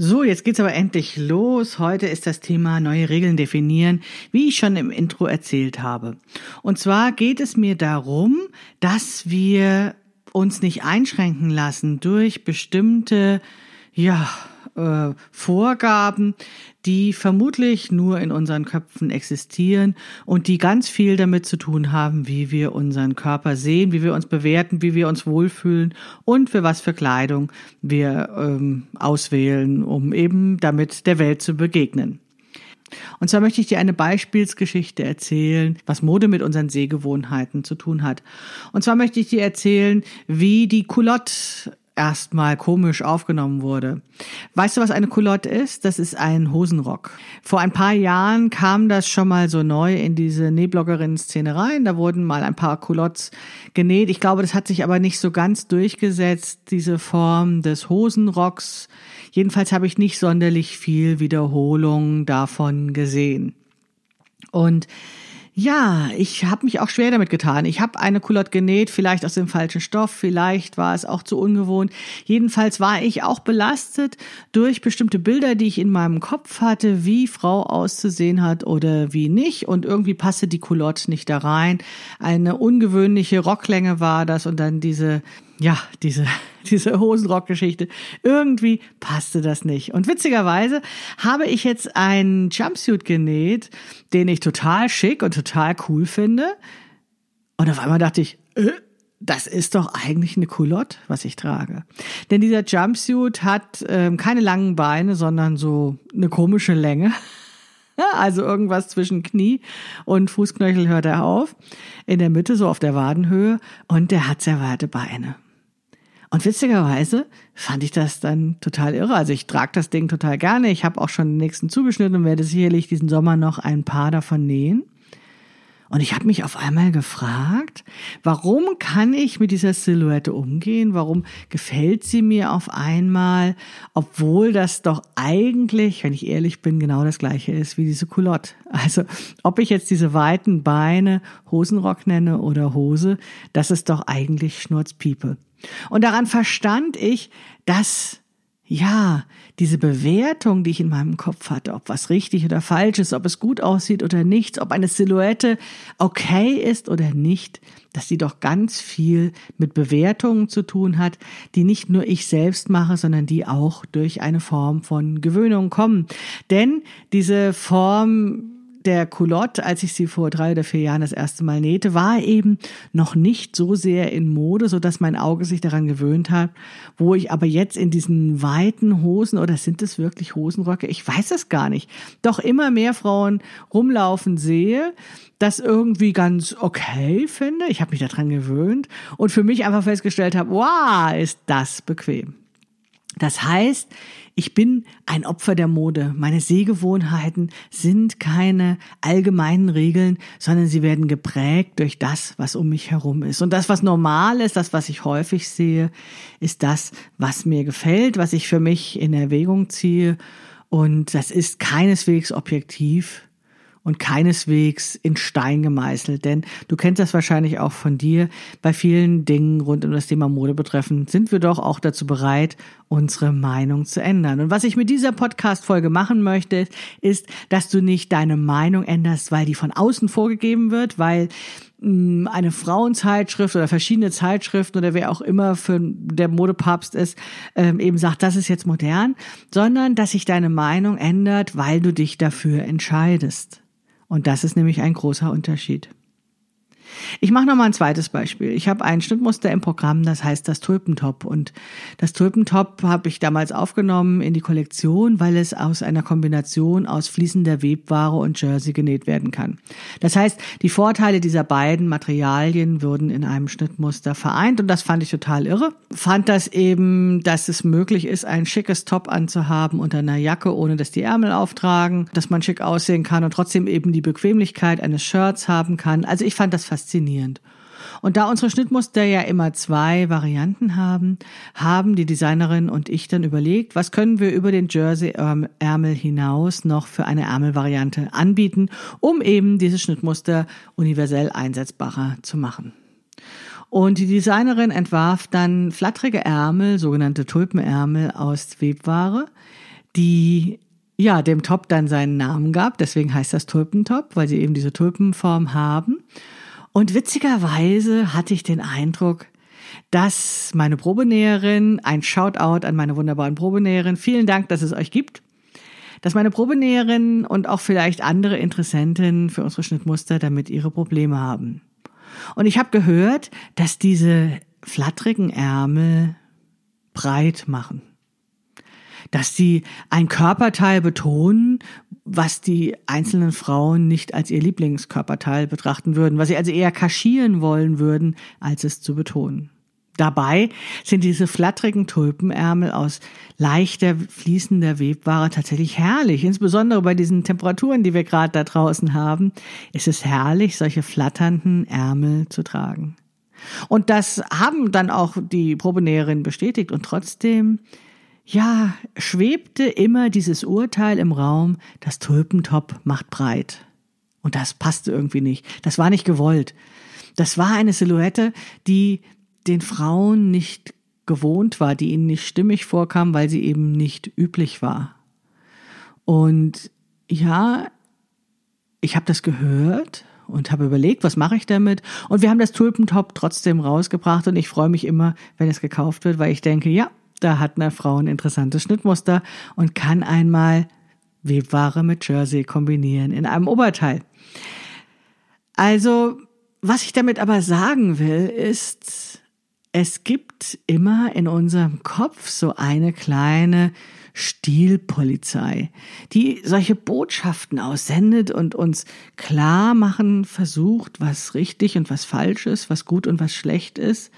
So, jetzt geht's aber endlich los. Heute ist das Thema neue Regeln definieren, wie ich schon im Intro erzählt habe. Und zwar geht es mir darum, dass wir uns nicht einschränken lassen durch bestimmte, ja, äh, Vorgaben, die vermutlich nur in unseren Köpfen existieren und die ganz viel damit zu tun haben, wie wir unseren Körper sehen, wie wir uns bewerten, wie wir uns wohlfühlen und für was für Kleidung wir ähm, auswählen, um eben damit der Welt zu begegnen. Und zwar möchte ich dir eine Beispielsgeschichte erzählen, was Mode mit unseren Sehgewohnheiten zu tun hat. Und zwar möchte ich dir erzählen, wie die Culotte erstmal komisch aufgenommen wurde. Weißt du, was eine Culotte ist? Das ist ein Hosenrock. Vor ein paar Jahren kam das schon mal so neu in diese Nähbloggerinnen-Szene rein. Da wurden mal ein paar Culottes genäht. Ich glaube, das hat sich aber nicht so ganz durchgesetzt, diese Form des Hosenrocks. Jedenfalls habe ich nicht sonderlich viel Wiederholung davon gesehen. Und ja, ich habe mich auch schwer damit getan. Ich habe eine Culotte genäht, vielleicht aus dem falschen Stoff, vielleicht war es auch zu ungewohnt. Jedenfalls war ich auch belastet durch bestimmte Bilder, die ich in meinem Kopf hatte, wie Frau auszusehen hat oder wie nicht. Und irgendwie passte die Culotte nicht da rein. Eine ungewöhnliche Rocklänge war das und dann diese ja, diese, diese Hosenrock-Geschichte. Irgendwie passte das nicht. Und witzigerweise habe ich jetzt einen Jumpsuit genäht, den ich total schick und total cool finde. Und auf einmal dachte ich, äh, das ist doch eigentlich eine Culotte, was ich trage. Denn dieser Jumpsuit hat ähm, keine langen Beine, sondern so eine komische Länge. also irgendwas zwischen Knie und Fußknöchel hört er auf. In der Mitte, so auf der Wadenhöhe. Und der hat sehr weite Beine. Und witzigerweise fand ich das dann total irre. Also ich trage das Ding total gerne. Ich habe auch schon den nächsten zugeschnitten und werde sicherlich diesen Sommer noch ein paar davon nähen. Und ich habe mich auf einmal gefragt, warum kann ich mit dieser Silhouette umgehen? Warum gefällt sie mir auf einmal, obwohl das doch eigentlich, wenn ich ehrlich bin, genau das gleiche ist wie diese Culotte. Also ob ich jetzt diese weiten Beine Hosenrock nenne oder Hose, das ist doch eigentlich Schnurzpiepe. Und daran verstand ich, dass ja, diese Bewertung, die ich in meinem Kopf hatte, ob was richtig oder falsch ist, ob es gut aussieht oder nicht, ob eine Silhouette okay ist oder nicht, dass sie doch ganz viel mit Bewertungen zu tun hat, die nicht nur ich selbst mache, sondern die auch durch eine Form von Gewöhnung kommen. Denn diese Form der Culotte, als ich sie vor drei oder vier Jahren das erste Mal nähte, war eben noch nicht so sehr in Mode, so dass mein Auge sich daran gewöhnt hat, wo ich aber jetzt in diesen weiten Hosen oder sind es wirklich Hosenröcke? Ich weiß es gar nicht. Doch immer mehr Frauen rumlaufen sehe, das irgendwie ganz okay finde. Ich habe mich daran gewöhnt und für mich einfach festgestellt habe, wow, ist das bequem. Das heißt, ich bin ein Opfer der Mode. Meine Sehgewohnheiten sind keine allgemeinen Regeln, sondern sie werden geprägt durch das, was um mich herum ist. Und das, was normal ist, das, was ich häufig sehe, ist das, was mir gefällt, was ich für mich in Erwägung ziehe. Und das ist keineswegs objektiv und keineswegs in Stein gemeißelt. Denn du kennst das wahrscheinlich auch von dir. Bei vielen Dingen rund um das Thema Mode betreffend sind wir doch auch dazu bereit, unsere Meinung zu ändern. Und was ich mit dieser Podcast-Folge machen möchte, ist, dass du nicht deine Meinung änderst, weil die von außen vorgegeben wird, weil mm, eine Frauenzeitschrift oder verschiedene Zeitschriften oder wer auch immer für der Modepapst ist, ähm, eben sagt, das ist jetzt modern, sondern dass sich deine Meinung ändert, weil du dich dafür entscheidest. Und das ist nämlich ein großer Unterschied. Ich mache noch mal ein zweites Beispiel. Ich habe ein Schnittmuster im Programm, das heißt das Tulpentop. Und das Tulpentop habe ich damals aufgenommen in die Kollektion, weil es aus einer Kombination aus fließender Webware und Jersey genäht werden kann. Das heißt, die Vorteile dieser beiden Materialien würden in einem Schnittmuster vereint und das fand ich total irre. Fand das eben, dass es möglich ist, ein schickes Top anzuhaben unter einer Jacke, ohne dass die Ärmel auftragen, dass man schick aussehen kann und trotzdem eben die Bequemlichkeit eines Shirts haben kann. Also ich fand das faszinierend. Und da unsere Schnittmuster ja immer zwei Varianten haben, haben die Designerin und ich dann überlegt, was können wir über den Jersey-Ärmel hinaus noch für eine Ärmelvariante anbieten, um eben dieses Schnittmuster universell einsetzbarer zu machen. Und die Designerin entwarf dann flatterige Ärmel, sogenannte Tulpenärmel aus Webware, die ja dem Top dann seinen Namen gab. Deswegen heißt das Tulpentop, weil sie eben diese Tulpenform haben. Und witzigerweise hatte ich den Eindruck, dass meine Probenäherin, ein Shoutout an meine wunderbaren Probenäherin, vielen Dank, dass es euch gibt, dass meine Probenäherin und auch vielleicht andere Interessenten für unsere Schnittmuster damit ihre Probleme haben. Und ich habe gehört, dass diese flatterigen Ärmel breit machen dass sie ein Körperteil betonen, was die einzelnen Frauen nicht als ihr Lieblingskörperteil betrachten würden, was sie also eher kaschieren wollen würden, als es zu betonen. Dabei sind diese flatterigen Tulpenärmel aus leichter fließender Webware tatsächlich herrlich. Insbesondere bei diesen Temperaturen, die wir gerade da draußen haben, ist es herrlich, solche flatternden Ärmel zu tragen. Und das haben dann auch die Probenäherin bestätigt und trotzdem ja, schwebte immer dieses Urteil im Raum, das Tulpentop macht breit. Und das passte irgendwie nicht. Das war nicht gewollt. Das war eine Silhouette, die den Frauen nicht gewohnt war, die ihnen nicht stimmig vorkam, weil sie eben nicht üblich war. Und ja, ich habe das gehört und habe überlegt, was mache ich damit? Und wir haben das Tulpentop trotzdem rausgebracht und ich freue mich immer, wenn es gekauft wird, weil ich denke, ja, da hat eine Frau ein interessantes Schnittmuster und kann einmal Webware mit Jersey kombinieren in einem Oberteil. Also, was ich damit aber sagen will, ist, es gibt immer in unserem Kopf so eine kleine Stilpolizei, die solche Botschaften aussendet und uns klar machen versucht, was richtig und was falsch ist, was gut und was schlecht ist.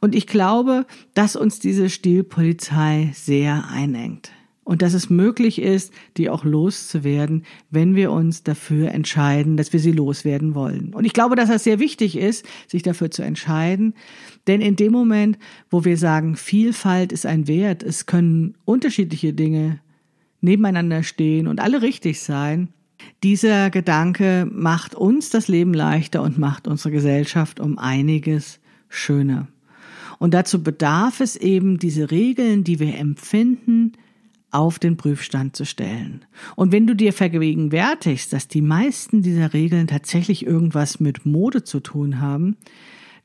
Und ich glaube, dass uns diese Stilpolizei sehr einengt und dass es möglich ist, die auch loszuwerden, wenn wir uns dafür entscheiden, dass wir sie loswerden wollen. Und ich glaube, dass das sehr wichtig ist, sich dafür zu entscheiden, denn in dem Moment, wo wir sagen, Vielfalt ist ein Wert, es können unterschiedliche Dinge nebeneinander stehen und alle richtig sein, dieser Gedanke macht uns das Leben leichter und macht unsere Gesellschaft um einiges schöner. Und dazu bedarf es eben diese Regeln, die wir empfinden, auf den Prüfstand zu stellen. Und wenn du dir vergegenwärtigst, dass die meisten dieser Regeln tatsächlich irgendwas mit Mode zu tun haben,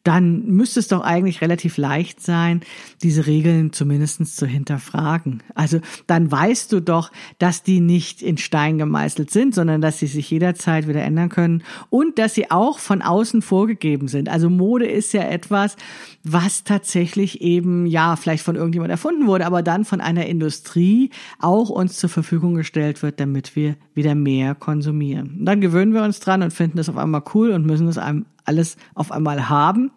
dann müsste es doch eigentlich relativ leicht sein, diese Regeln zumindestens zu hinterfragen. Also dann weißt du doch, dass die nicht in Stein gemeißelt sind, sondern dass sie sich jederzeit wieder ändern können und dass sie auch von außen vorgegeben sind. Also Mode ist ja etwas, was tatsächlich eben, ja, vielleicht von irgendjemand erfunden wurde, aber dann von einer Industrie auch uns zur Verfügung gestellt wird, damit wir wieder mehr konsumieren. Und dann gewöhnen wir uns dran und finden das auf einmal cool und müssen es einem alles auf einmal haben,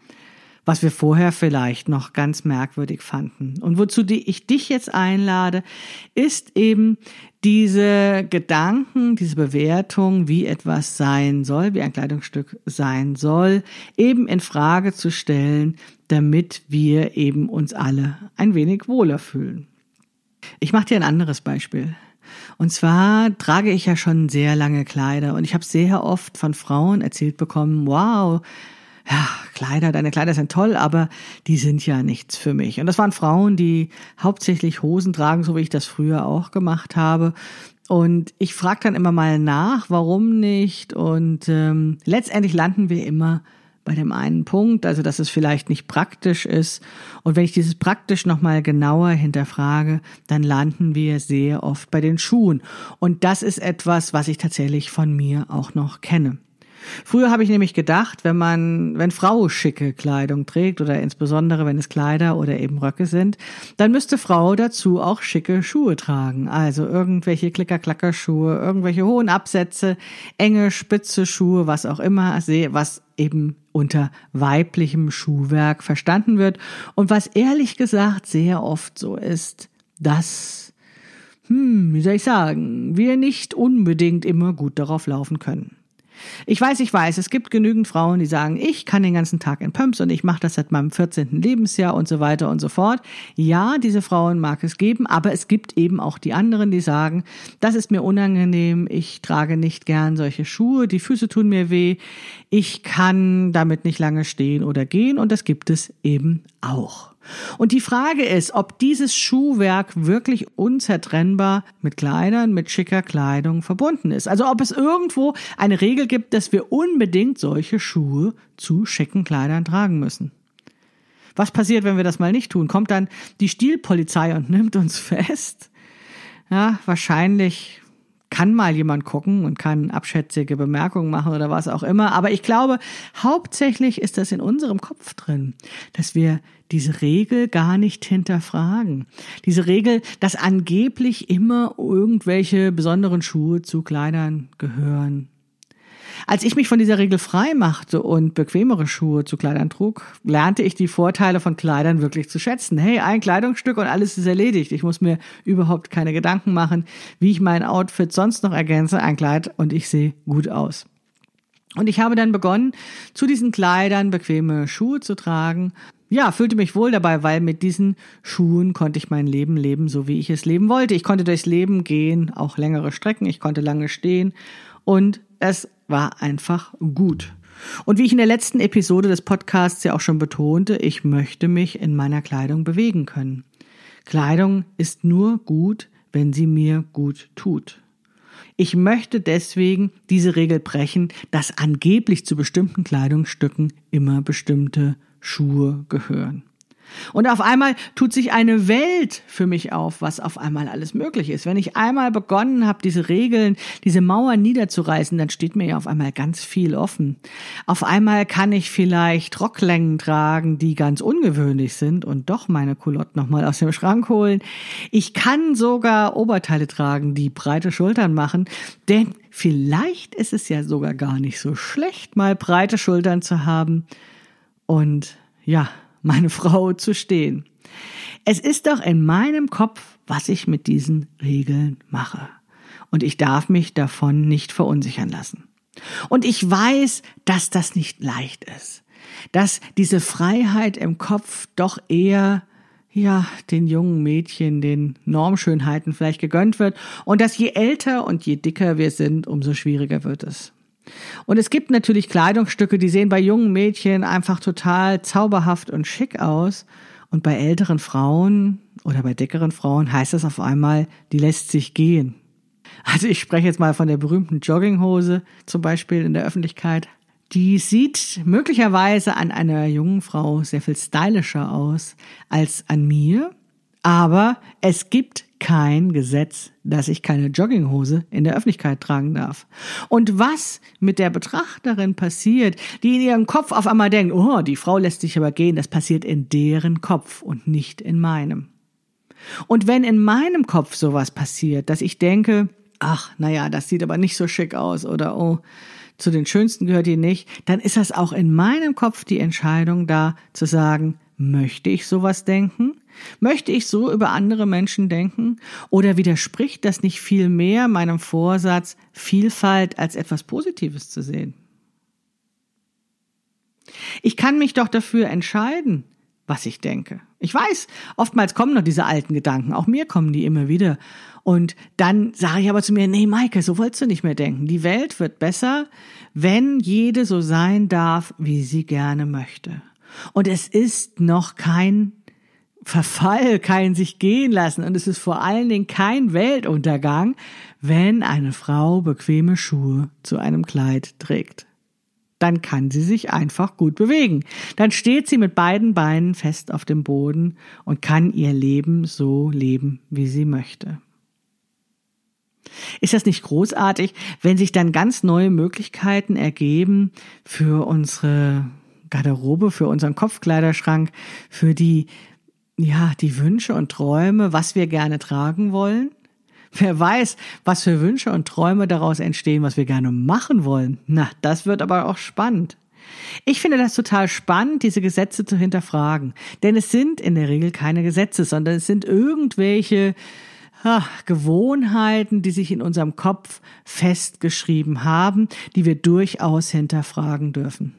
was wir vorher vielleicht noch ganz merkwürdig fanden. Und wozu ich dich jetzt einlade, ist eben diese Gedanken, diese Bewertung, wie etwas sein soll, wie ein Kleidungsstück sein soll, eben in Frage zu stellen, damit wir eben uns alle ein wenig wohler fühlen. Ich mache dir ein anderes Beispiel. Und zwar trage ich ja schon sehr lange Kleider und ich habe sehr oft von Frauen erzählt bekommen, wow, ja, Kleider, deine Kleider sind toll, aber die sind ja nichts für mich. Und das waren Frauen, die hauptsächlich Hosen tragen, so wie ich das früher auch gemacht habe. Und ich frage dann immer mal nach, warum nicht. Und ähm, letztendlich landen wir immer bei dem einen Punkt, also dass es vielleicht nicht praktisch ist. Und wenn ich dieses praktisch nochmal genauer hinterfrage, dann landen wir sehr oft bei den Schuhen. Und das ist etwas, was ich tatsächlich von mir auch noch kenne. Früher habe ich nämlich gedacht, wenn man, wenn Frau schicke Kleidung trägt oder insbesondere wenn es Kleider oder eben Röcke sind, dann müsste Frau dazu auch schicke Schuhe tragen. Also irgendwelche Klicker-Klacker-Schuhe, irgendwelche hohen Absätze, enge, spitze Schuhe, was auch immer, was eben unter weiblichem Schuhwerk verstanden wird und was ehrlich gesagt sehr oft so ist, dass, hm, wie soll ich sagen, wir nicht unbedingt immer gut darauf laufen können. Ich weiß, ich weiß, es gibt genügend Frauen, die sagen, ich kann den ganzen Tag in Pumps und ich mache das seit meinem 14. Lebensjahr und so weiter und so fort. Ja, diese Frauen mag es geben, aber es gibt eben auch die anderen, die sagen, das ist mir unangenehm, ich trage nicht gern solche Schuhe, die Füße tun mir weh, ich kann damit nicht lange stehen oder gehen und das gibt es eben auch. Und die Frage ist, ob dieses Schuhwerk wirklich unzertrennbar mit Kleidern, mit schicker Kleidung verbunden ist. Also ob es irgendwo eine Regel gibt, dass wir unbedingt solche Schuhe zu schicken Kleidern tragen müssen. Was passiert, wenn wir das mal nicht tun? Kommt dann die Stilpolizei und nimmt uns fest? Ja, wahrscheinlich kann mal jemand gucken und kann abschätzige Bemerkungen machen oder was auch immer. Aber ich glaube, hauptsächlich ist das in unserem Kopf drin, dass wir diese Regel gar nicht hinterfragen. Diese Regel, dass angeblich immer irgendwelche besonderen Schuhe zu Kleidern gehören. Als ich mich von dieser Regel frei machte und bequemere Schuhe zu Kleidern trug, lernte ich die Vorteile von Kleidern wirklich zu schätzen. Hey, ein Kleidungsstück und alles ist erledigt. Ich muss mir überhaupt keine Gedanken machen, wie ich mein Outfit sonst noch ergänze. Ein Kleid und ich sehe gut aus. Und ich habe dann begonnen, zu diesen Kleidern bequeme Schuhe zu tragen. Ja, fühlte mich wohl dabei, weil mit diesen Schuhen konnte ich mein Leben leben, so wie ich es leben wollte. Ich konnte durchs Leben gehen, auch längere Strecken, ich konnte lange stehen und es war einfach gut. Und wie ich in der letzten Episode des Podcasts ja auch schon betonte, ich möchte mich in meiner Kleidung bewegen können. Kleidung ist nur gut, wenn sie mir gut tut. Ich möchte deswegen diese Regel brechen, dass angeblich zu bestimmten Kleidungsstücken immer bestimmte Schuhe gehören. Und auf einmal tut sich eine Welt für mich auf, was auf einmal alles möglich ist. Wenn ich einmal begonnen habe, diese Regeln, diese Mauern niederzureißen, dann steht mir ja auf einmal ganz viel offen. Auf einmal kann ich vielleicht Rocklängen tragen, die ganz ungewöhnlich sind und doch meine Culotte nochmal aus dem Schrank holen. Ich kann sogar Oberteile tragen, die breite Schultern machen, denn vielleicht ist es ja sogar gar nicht so schlecht, mal breite Schultern zu haben. Und ja, meine Frau zu stehen. Es ist doch in meinem Kopf, was ich mit diesen Regeln mache. Und ich darf mich davon nicht verunsichern lassen. Und ich weiß, dass das nicht leicht ist. Dass diese Freiheit im Kopf doch eher ja, den jungen Mädchen, den Normschönheiten vielleicht gegönnt wird und dass je älter und je dicker wir sind, umso schwieriger wird es. Und es gibt natürlich Kleidungsstücke, die sehen bei jungen Mädchen einfach total zauberhaft und schick aus. Und bei älteren Frauen oder bei dickeren Frauen heißt das auf einmal, die lässt sich gehen. Also ich spreche jetzt mal von der berühmten Jogginghose zum Beispiel in der Öffentlichkeit. Die sieht möglicherweise an einer jungen Frau sehr viel stylischer aus als an mir. Aber es gibt kein Gesetz, dass ich keine Jogginghose in der Öffentlichkeit tragen darf. Und was mit der Betrachterin passiert, die in ihrem Kopf auf einmal denkt, oh, die Frau lässt sich aber gehen, das passiert in deren Kopf und nicht in meinem. Und wenn in meinem Kopf sowas passiert, dass ich denke, ach, naja, das sieht aber nicht so schick aus oder oh, zu den schönsten gehört die nicht, dann ist das auch in meinem Kopf die Entscheidung da zu sagen, möchte ich sowas denken? Möchte ich so über andere Menschen denken? Oder widerspricht das nicht viel mehr meinem Vorsatz, Vielfalt als etwas Positives zu sehen? Ich kann mich doch dafür entscheiden, was ich denke. Ich weiß, oftmals kommen noch diese alten Gedanken, auch mir kommen die immer wieder. Und dann sage ich aber zu mir, nee, Maike, so wolltest du nicht mehr denken. Die Welt wird besser, wenn jede so sein darf, wie sie gerne möchte. Und es ist noch kein Verfall, kein sich gehen lassen. Und es ist vor allen Dingen kein Weltuntergang, wenn eine Frau bequeme Schuhe zu einem Kleid trägt. Dann kann sie sich einfach gut bewegen. Dann steht sie mit beiden Beinen fest auf dem Boden und kann ihr Leben so leben, wie sie möchte. Ist das nicht großartig, wenn sich dann ganz neue Möglichkeiten ergeben für unsere Garderobe, für unseren Kopfkleiderschrank, für die ja, die Wünsche und Träume, was wir gerne tragen wollen. Wer weiß, was für Wünsche und Träume daraus entstehen, was wir gerne machen wollen. Na, das wird aber auch spannend. Ich finde das total spannend, diese Gesetze zu hinterfragen. Denn es sind in der Regel keine Gesetze, sondern es sind irgendwelche ach, Gewohnheiten, die sich in unserem Kopf festgeschrieben haben, die wir durchaus hinterfragen dürfen.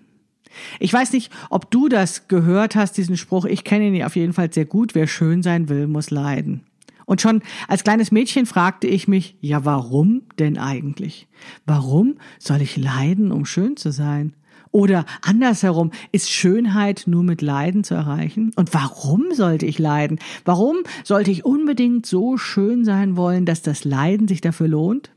Ich weiß nicht, ob du das gehört hast, diesen Spruch. Ich kenne ihn auf jeden Fall sehr gut. Wer schön sein will, muss leiden. Und schon als kleines Mädchen fragte ich mich, ja, warum denn eigentlich? Warum soll ich leiden, um schön zu sein? Oder andersherum, ist Schönheit nur mit Leiden zu erreichen? Und warum sollte ich leiden? Warum sollte ich unbedingt so schön sein wollen, dass das Leiden sich dafür lohnt?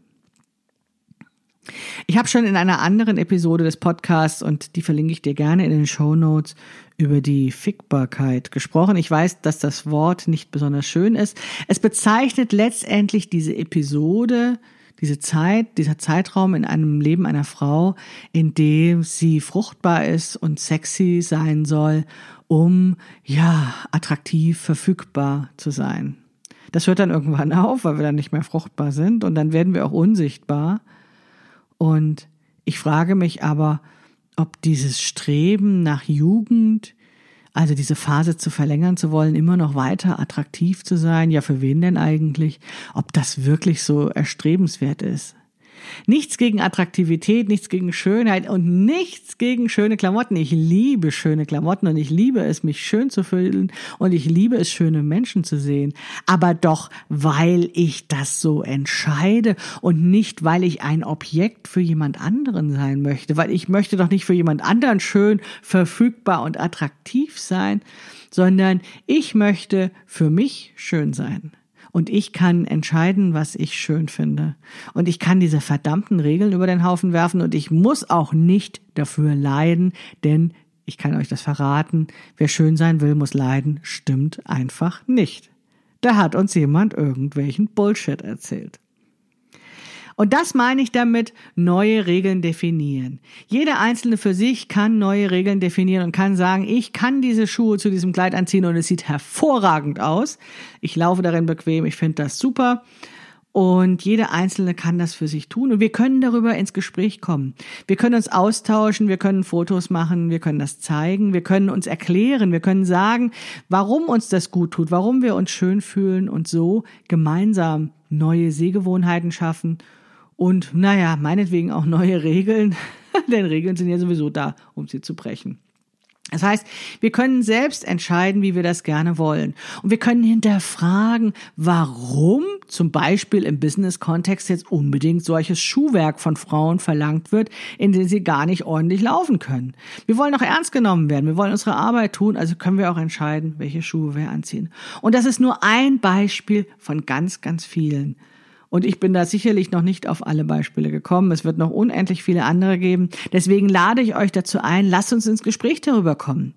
Ich habe schon in einer anderen Episode des Podcasts und die verlinke ich dir gerne in den Show Notes über die Fickbarkeit gesprochen. Ich weiß, dass das Wort nicht besonders schön ist. Es bezeichnet letztendlich diese Episode, diese Zeit, dieser Zeitraum in einem Leben einer Frau, in dem sie fruchtbar ist und sexy sein soll, um ja attraktiv verfügbar zu sein. Das hört dann irgendwann auf, weil wir dann nicht mehr fruchtbar sind und dann werden wir auch unsichtbar. Und Ich frage mich aber, ob dieses Streben nach Jugend, also diese Phase zu verlängern zu wollen, immer noch weiter attraktiv zu sein, ja für wen denn eigentlich, ob das wirklich so erstrebenswert ist. Nichts gegen Attraktivität, nichts gegen Schönheit und nichts gegen schöne Klamotten. Ich liebe schöne Klamotten und ich liebe es, mich schön zu fühlen und ich liebe es, schöne Menschen zu sehen. Aber doch, weil ich das so entscheide und nicht, weil ich ein Objekt für jemand anderen sein möchte, weil ich möchte doch nicht für jemand anderen schön, verfügbar und attraktiv sein, sondern ich möchte für mich schön sein und ich kann entscheiden, was ich schön finde. Und ich kann diese verdammten Regeln über den Haufen werfen und ich muss auch nicht dafür leiden, denn ich kann euch das verraten, wer schön sein will, muss leiden, stimmt einfach nicht. Da hat uns jemand irgendwelchen Bullshit erzählt. Und das meine ich damit, neue Regeln definieren. Jeder Einzelne für sich kann neue Regeln definieren und kann sagen, ich kann diese Schuhe zu diesem Kleid anziehen und es sieht hervorragend aus. Ich laufe darin bequem, ich finde das super. Und jeder Einzelne kann das für sich tun. Und wir können darüber ins Gespräch kommen. Wir können uns austauschen, wir können Fotos machen, wir können das zeigen, wir können uns erklären, wir können sagen, warum uns das gut tut, warum wir uns schön fühlen und so gemeinsam neue Sehgewohnheiten schaffen und naja, meinetwegen auch neue Regeln, denn Regeln sind ja sowieso da, um sie zu brechen. Das heißt, wir können selbst entscheiden, wie wir das gerne wollen. Und wir können hinterfragen, warum zum Beispiel im Business-Kontext jetzt unbedingt solches Schuhwerk von Frauen verlangt wird, in dem sie gar nicht ordentlich laufen können. Wir wollen auch ernst genommen werden. Wir wollen unsere Arbeit tun. Also können wir auch entscheiden, welche Schuhe wir anziehen. Und das ist nur ein Beispiel von ganz, ganz vielen. Und ich bin da sicherlich noch nicht auf alle Beispiele gekommen. Es wird noch unendlich viele andere geben. Deswegen lade ich euch dazu ein, lasst uns ins Gespräch darüber kommen.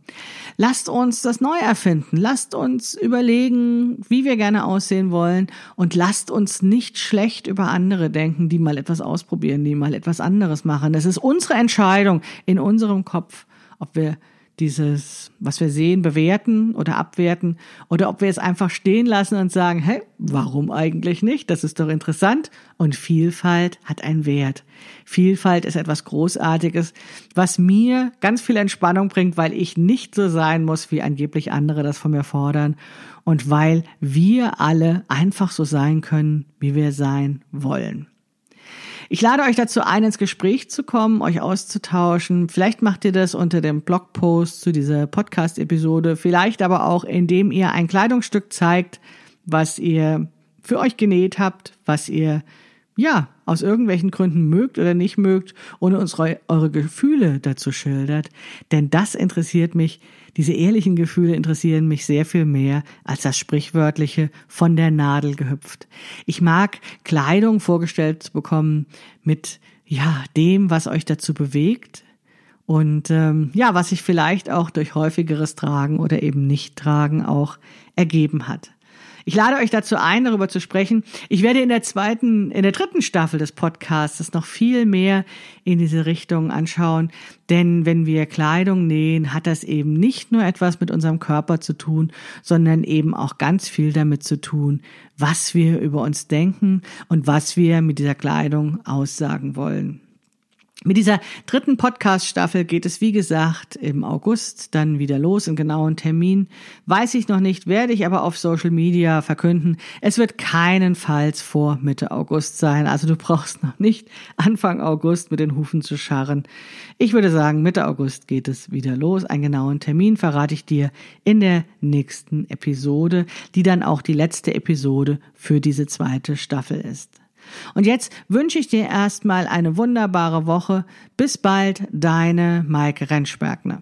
Lasst uns das neu erfinden. Lasst uns überlegen, wie wir gerne aussehen wollen. Und lasst uns nicht schlecht über andere denken, die mal etwas ausprobieren, die mal etwas anderes machen. Das ist unsere Entscheidung in unserem Kopf, ob wir dieses, was wir sehen, bewerten oder abwerten oder ob wir es einfach stehen lassen und sagen, hey, warum eigentlich nicht? Das ist doch interessant. Und Vielfalt hat einen Wert. Vielfalt ist etwas Großartiges, was mir ganz viel Entspannung bringt, weil ich nicht so sein muss, wie angeblich andere das von mir fordern und weil wir alle einfach so sein können, wie wir sein wollen. Ich lade euch dazu ein, ins Gespräch zu kommen, euch auszutauschen. Vielleicht macht ihr das unter dem Blogpost zu dieser Podcast-Episode, vielleicht aber auch, indem ihr ein Kleidungsstück zeigt, was ihr für euch genäht habt, was ihr ja, aus irgendwelchen Gründen mögt oder nicht mögt und uns eure Gefühle dazu schildert. Denn das interessiert mich, diese ehrlichen Gefühle interessieren mich sehr viel mehr als das sprichwörtliche von der Nadel gehüpft. Ich mag Kleidung vorgestellt zu bekommen mit, ja, dem, was euch dazu bewegt, und ähm, ja, was sich vielleicht auch durch häufigeres Tragen oder eben Nicht-Tragen auch ergeben hat. Ich lade euch dazu ein, darüber zu sprechen. Ich werde in der zweiten, in der dritten Staffel des Podcasts noch viel mehr in diese Richtung anschauen. Denn wenn wir Kleidung nähen, hat das eben nicht nur etwas mit unserem Körper zu tun, sondern eben auch ganz viel damit zu tun, was wir über uns denken und was wir mit dieser Kleidung aussagen wollen. Mit dieser dritten Podcast-Staffel geht es, wie gesagt, im August dann wieder los. Einen genauen Termin weiß ich noch nicht, werde ich aber auf Social Media verkünden. Es wird keinenfalls vor Mitte August sein. Also du brauchst noch nicht Anfang August mit den Hufen zu scharren. Ich würde sagen, Mitte August geht es wieder los. Einen genauen Termin verrate ich dir in der nächsten Episode, die dann auch die letzte Episode für diese zweite Staffel ist. Und jetzt wünsche ich dir erstmal eine wunderbare Woche. Bis bald, deine Maike Rentschbergner.